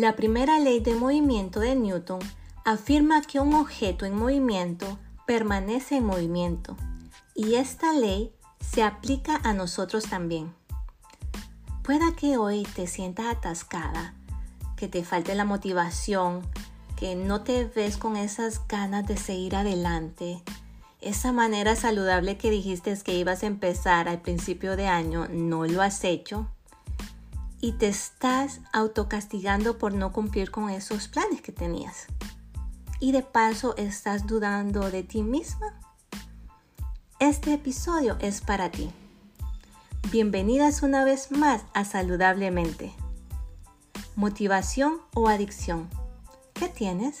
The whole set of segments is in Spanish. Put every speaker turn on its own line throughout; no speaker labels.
La primera ley de movimiento de Newton afirma que un objeto en movimiento permanece en movimiento y esta ley se aplica a nosotros también. Pueda que hoy te sientas atascada, que te falte la motivación, que no te ves con esas ganas de seguir adelante, esa manera saludable que dijiste que ibas a empezar al principio de año, no lo has hecho y te estás autocastigando por no cumplir con esos planes que tenías. Y de paso estás dudando de ti misma. Este episodio es para ti. Bienvenidas una vez más a Saludablemente. Motivación o adicción. ¿Qué tienes?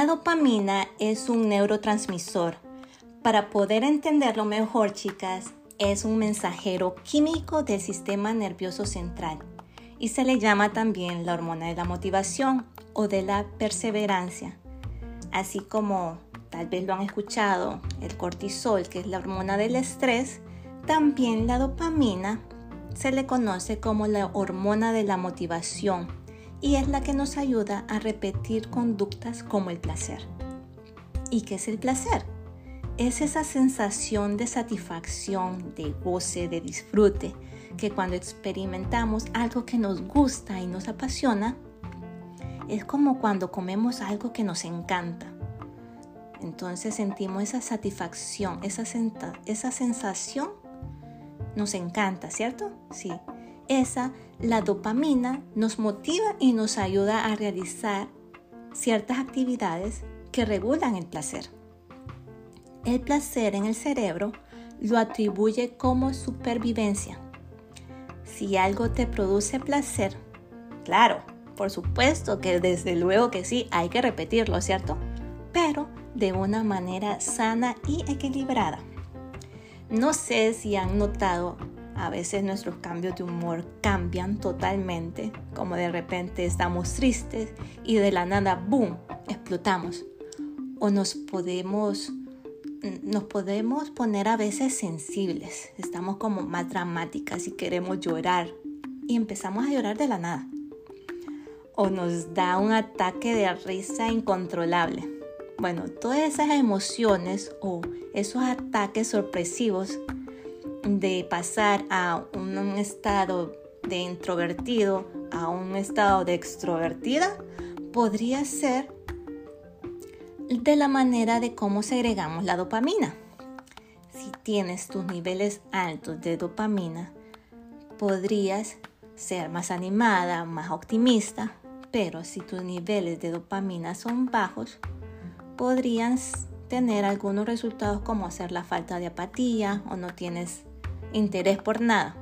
La dopamina es un neurotransmisor. Para poder entenderlo mejor, chicas, es un mensajero químico del sistema nervioso central y se le llama también la hormona de la motivación o de la perseverancia. Así como tal vez lo han escuchado, el cortisol, que es la hormona del estrés, también la dopamina se le conoce como la hormona de la motivación y es la que nos ayuda a repetir conductas como el placer. ¿Y qué es el placer? Es esa sensación de satisfacción, de goce, de disfrute, que cuando experimentamos algo que nos gusta y nos apasiona, es como cuando comemos algo que nos encanta. Entonces sentimos esa satisfacción, esa, esa sensación nos encanta, ¿cierto? Sí. Esa la dopamina nos motiva y nos ayuda a realizar ciertas actividades que regulan el placer. El placer en el cerebro lo atribuye como supervivencia. Si algo te produce placer, claro, por supuesto que desde luego que sí, hay que repetirlo, ¿cierto? Pero de una manera sana y equilibrada. No sé si han notado a veces nuestros cambios de humor cambian totalmente, como de repente estamos tristes y de la nada, ¡boom!, explotamos. O nos podemos, nos podemos poner a veces sensibles, estamos como más dramáticas y queremos llorar y empezamos a llorar de la nada. O nos da un ataque de risa incontrolable. Bueno, todas esas emociones o esos ataques sorpresivos de pasar a un, estado de introvertido a un estado de extrovertida podría ser de la manera de cómo segregamos la dopamina. Si tienes tus niveles altos de dopamina, podrías ser más animada, más optimista, pero si tus niveles de dopamina son bajos, podrías tener algunos resultados como hacer la falta de apatía o no tienes interés por nada.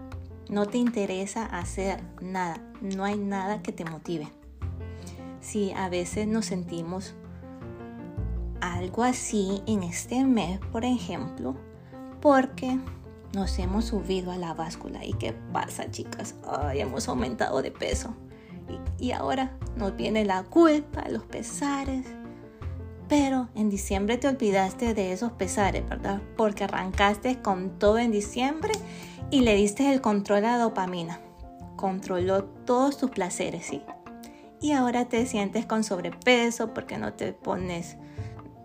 No te interesa hacer nada. No hay nada que te motive. Si a veces nos sentimos algo así en este mes, por ejemplo, porque nos hemos subido a la báscula. ¿Y qué pasa, chicas? Ay, hemos aumentado de peso. Y, y ahora nos viene la culpa, los pesares. Pero en diciembre te olvidaste de esos pesares, ¿verdad? Porque arrancaste con todo en diciembre y le diste el control a la dopamina. Controló todos tus placeres, sí. Y ahora te sientes con sobrepeso porque no te pones,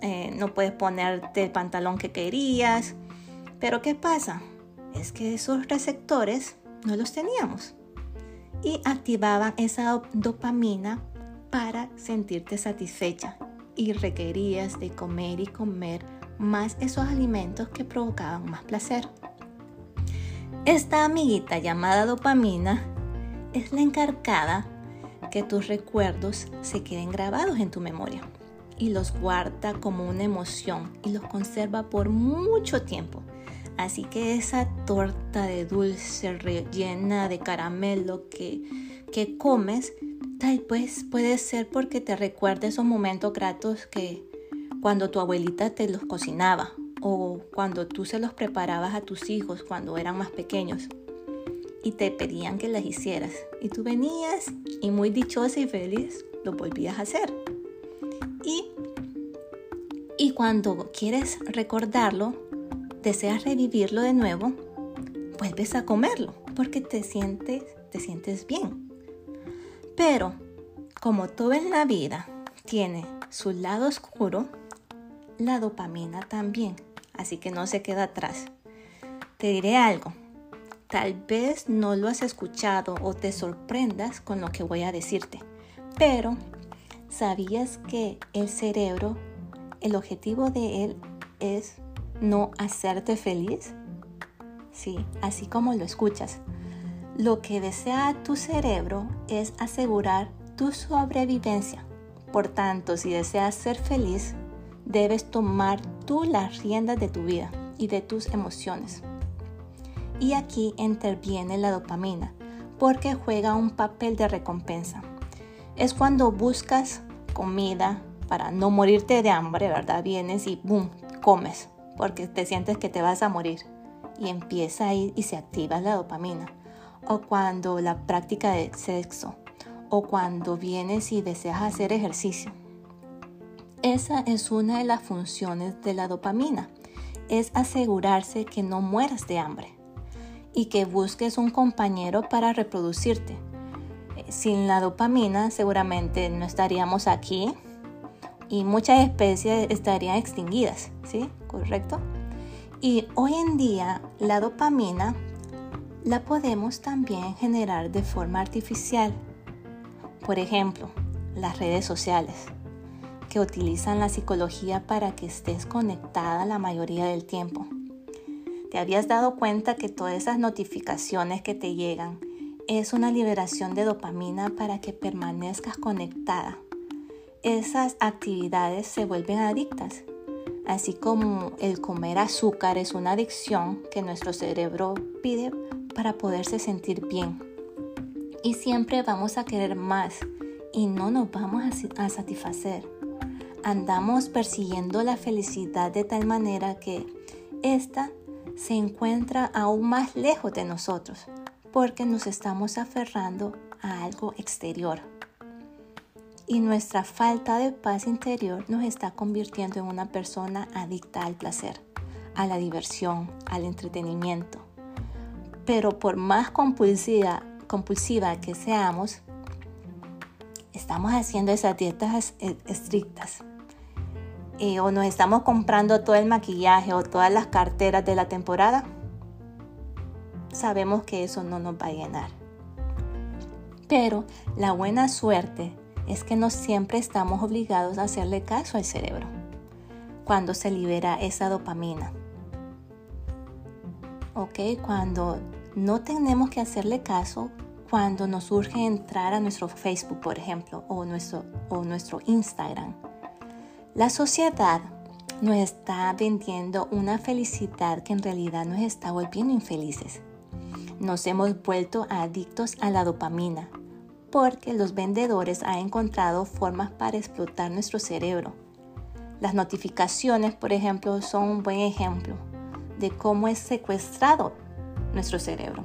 eh, no puedes ponerte el pantalón que querías. Pero ¿qué pasa? Es que esos receptores no los teníamos. Y activaban esa dopamina para sentirte satisfecha y requerías de comer y comer más esos alimentos que provocaban más placer. Esta amiguita llamada dopamina es la encargada que tus recuerdos se queden grabados en tu memoria y los guarda como una emoción y los conserva por mucho tiempo. Así que esa torta de dulce rellena de caramelo que, que comes Tal vez puede ser porque te recuerda esos momentos gratos que cuando tu abuelita te los cocinaba o cuando tú se los preparabas a tus hijos cuando eran más pequeños y te pedían que las hicieras. Y tú venías y muy dichosa y feliz lo volvías a hacer. Y Y cuando quieres recordarlo, deseas revivirlo de nuevo, vuelves a comerlo porque te sientes, te sientes bien. Pero como todo en la vida tiene su lado oscuro, la dopamina también, así que no se queda atrás. Te diré algo, tal vez no lo has escuchado o te sorprendas con lo que voy a decirte, pero ¿sabías que el cerebro, el objetivo de él es no hacerte feliz? Sí, así como lo escuchas. Lo que desea tu cerebro es asegurar tu sobrevivencia. Por tanto, si deseas ser feliz, debes tomar tú las riendas de tu vida y de tus emociones. Y aquí interviene la dopamina, porque juega un papel de recompensa. Es cuando buscas comida para no morirte de hambre, ¿verdad? Vienes y ¡boom! comes, porque te sientes que te vas a morir. Y empieza ahí y se activa la dopamina. O cuando la práctica de sexo. O cuando vienes y deseas hacer ejercicio esa es una de las funciones de la dopamina, es asegurarse que no mueras de hambre y que busques un compañero para reproducirte. Sin la dopamina seguramente no estaríamos aquí y muchas especies estarían extinguidas, ¿sí? ¿Correcto? Y hoy en día la dopamina la podemos también generar de forma artificial. Por ejemplo, las redes sociales que utilizan la psicología para que estés conectada la mayoría del tiempo. ¿Te habías dado cuenta que todas esas notificaciones que te llegan es una liberación de dopamina para que permanezcas conectada? Esas actividades se vuelven adictas, así como el comer azúcar es una adicción que nuestro cerebro pide para poderse sentir bien. Y siempre vamos a querer más y no nos vamos a, satisfacer andamos persiguiendo la felicidad de tal manera que ésta se encuentra aún más lejos de nosotros porque nos estamos aferrando a algo exterior. Y nuestra falta de paz interior nos está convirtiendo en una persona adicta al placer, a la diversión, al entretenimiento. Pero por más compulsiva, que seamos, estamos haciendo esas dietas estrictas eh, o nos estamos comprando todo el maquillaje o todas las carteras de la temporada, sabemos que eso no nos va a llenar. Pero la buena suerte es que no siempre estamos obligados a hacerle caso al cerebro cuando se libera esa dopamina. ¿Ok? Cuando no tenemos que hacerle caso cuando nos urge entrar a nuestro Facebook, por ejemplo, o nuestro, o nuestro Instagram la sociedad nos está vendiendo una felicidad que en realidad nos está volviendo infelices. Nos hemos vuelto adictos a la dopamina porque los vendedores han encontrado formas para explotar nuestro cerebro. Las notificaciones, por ejemplo, son un buen ejemplo de cómo es secuestrado nuestro cerebro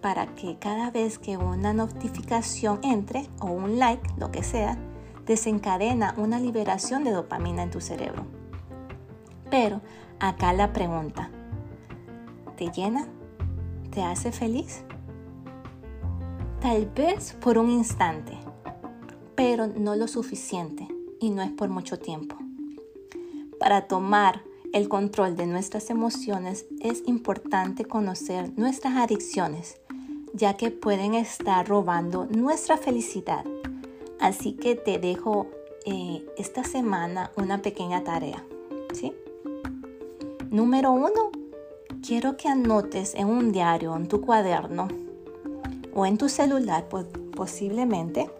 para que cada vez que una notificación entre o un like, lo que sea, desencadena una liberación de dopamina en tu cerebro. Pero acá la pregunta, ¿te llena? ¿Te hace feliz? Tal vez por un instante, pero no lo suficiente y no es por mucho tiempo. Para tomar el control de nuestras emociones es importante conocer nuestras adicciones, ya que pueden estar robando nuestra felicidad Así que te dejo eh, esta semana una pequeña tarea. ¿sí? Número uno, quiero que anotes en un diario, en tu cuaderno o en tu celular posiblemente,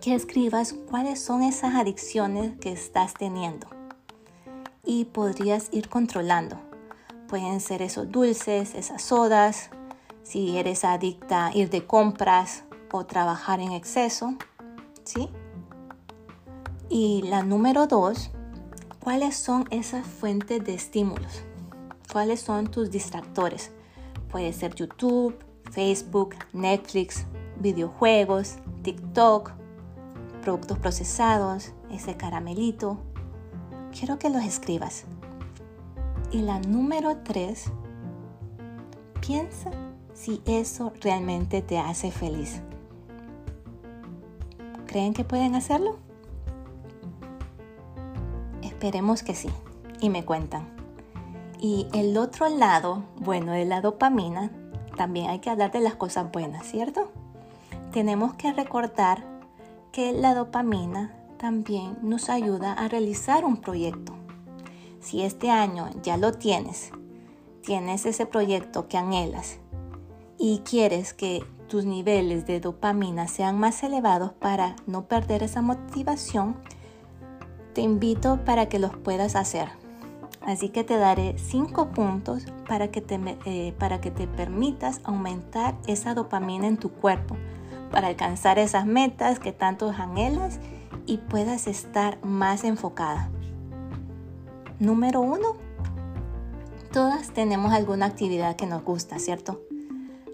que escribas cuáles son esas adicciones que estás teniendo y podrías ir controlando. Pueden ser esos dulces, esas sodas, si eres adicta a ir de compras o trabajar en exceso, ¿sí? Y la número dos, ¿cuáles son esas fuentes de estímulos? ¿Cuáles son tus distractores? Puede ser YouTube, Facebook, Netflix, videojuegos, TikTok, productos procesados, ese caramelito. Quiero que los escribas. Y la número tres, piensa si eso realmente te hace feliz. ¿Creen que pueden hacerlo? Esperemos que sí. Y me cuentan. Y el otro lado, bueno, de la dopamina, también hay que hablar de las cosas buenas, ¿cierto? Tenemos que recordar que la dopamina también nos ayuda a realizar un proyecto. Si este año ya lo tienes, tienes ese proyecto que anhelas y quieres que tus niveles de dopamina sean más elevados para no perder esa motivación, te invito para que los puedas hacer. Así que te daré 5 puntos para que, te, eh, para que te permitas aumentar esa dopamina en tu cuerpo para alcanzar esas metas que tanto anhelas y puedas estar más enfocada. Número uno, todas tenemos alguna actividad que nos gusta, ¿cierto?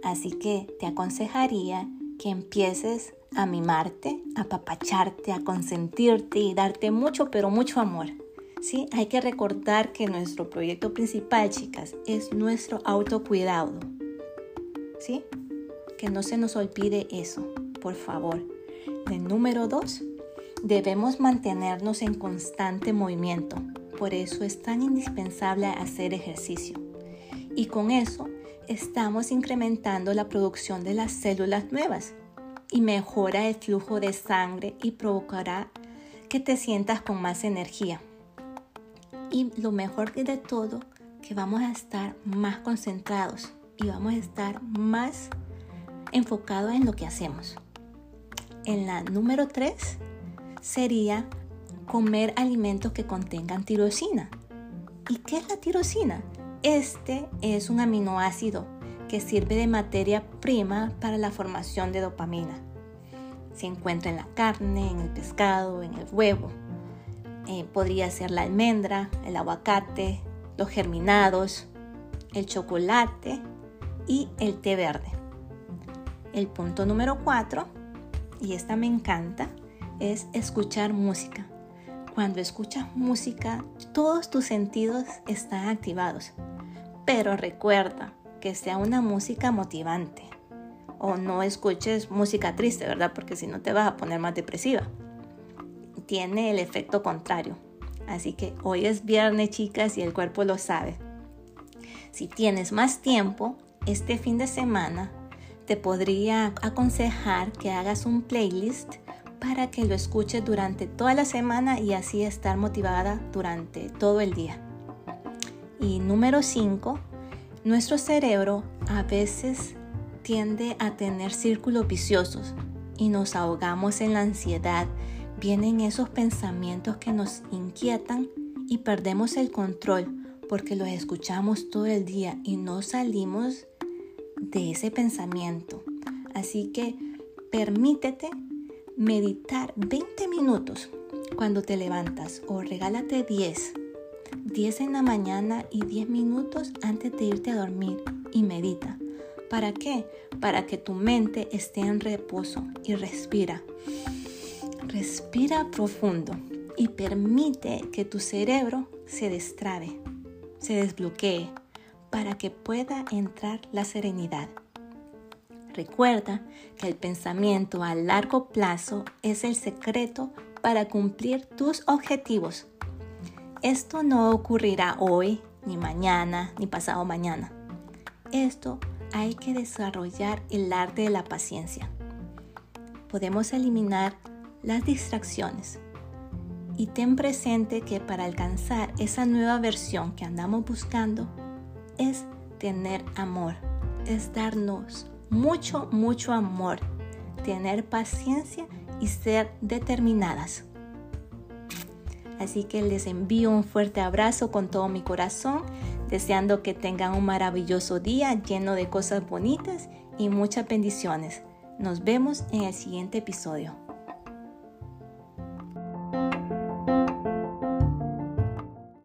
Así que te aconsejaría que empieces a mimarte, a papacharte, a consentirte y darte mucho, pero mucho amor. Sí, hay que recordar que nuestro proyecto principal, chicas, es nuestro autocuidado. ¿Sí? que no se nos olvide eso, por favor. Número dos, debemos mantenernos en constante movimiento. Por eso es tan indispensable hacer ejercicio. Y con eso estamos incrementando la producción de las células nuevas y mejora el flujo de sangre y provocará que te sientas con más energía. Y lo mejor de todo, que vamos a estar más concentrados y vamos a estar más enfocado en lo que hacemos. En la número 3 sería comer alimentos que contengan tirosina. ¿Y qué es la tirosina? Este es un aminoácido que sirve de materia prima para la formación de dopamina. Se encuentra en la carne, en el pescado, en el huevo. Eh, podría ser la almendra, el aguacate, los germinados, el chocolate y el té verde. El punto número cuatro, y esta me encanta, es escuchar música. Cuando escuchas música, todos tus sentidos están activados. Pero recuerda que sea una música motivante. O no escuches música triste, ¿verdad? Porque si no te vas a poner más depresiva. Tiene el efecto contrario. Así que hoy es viernes, chicas, y el cuerpo lo sabe. Si tienes más tiempo, este fin de semana te podría aconsejar que hagas un playlist para que lo escuches durante toda la semana y así estar motivada durante todo el día. Y número 5, nuestro cerebro a veces tiende a tener círculos viciosos y nos ahogamos en la ansiedad. Vienen esos pensamientos que nos inquietan y perdemos el control porque los escuchamos todo el día y no salimos de ese pensamiento. Así que permítete meditar 20 minutos cuando te levantas o regálate 10. 10 en la mañana y 10 minutos antes de irte a dormir y medita. ¿Para qué? Para que tu mente esté en reposo y respira. Respira profundo y permite que tu cerebro se destrabe, se desbloquee para que pueda entrar la serenidad. Recuerda que el pensamiento a largo plazo es el secreto para cumplir tus objetivos. Esto no ocurrirá hoy, ni mañana, ni pasado mañana. Esto hay que desarrollar el arte de la paciencia. Podemos eliminar las distracciones y ten presente que para alcanzar esa nueva versión que andamos buscando, es tener amor, es darnos mucho, mucho amor, tener paciencia y ser determinadas. Así que les envío un fuerte abrazo con todo mi corazón, deseando que tengan un maravilloso día lleno de cosas bonitas y muchas bendiciones. Nos vemos en el siguiente episodio.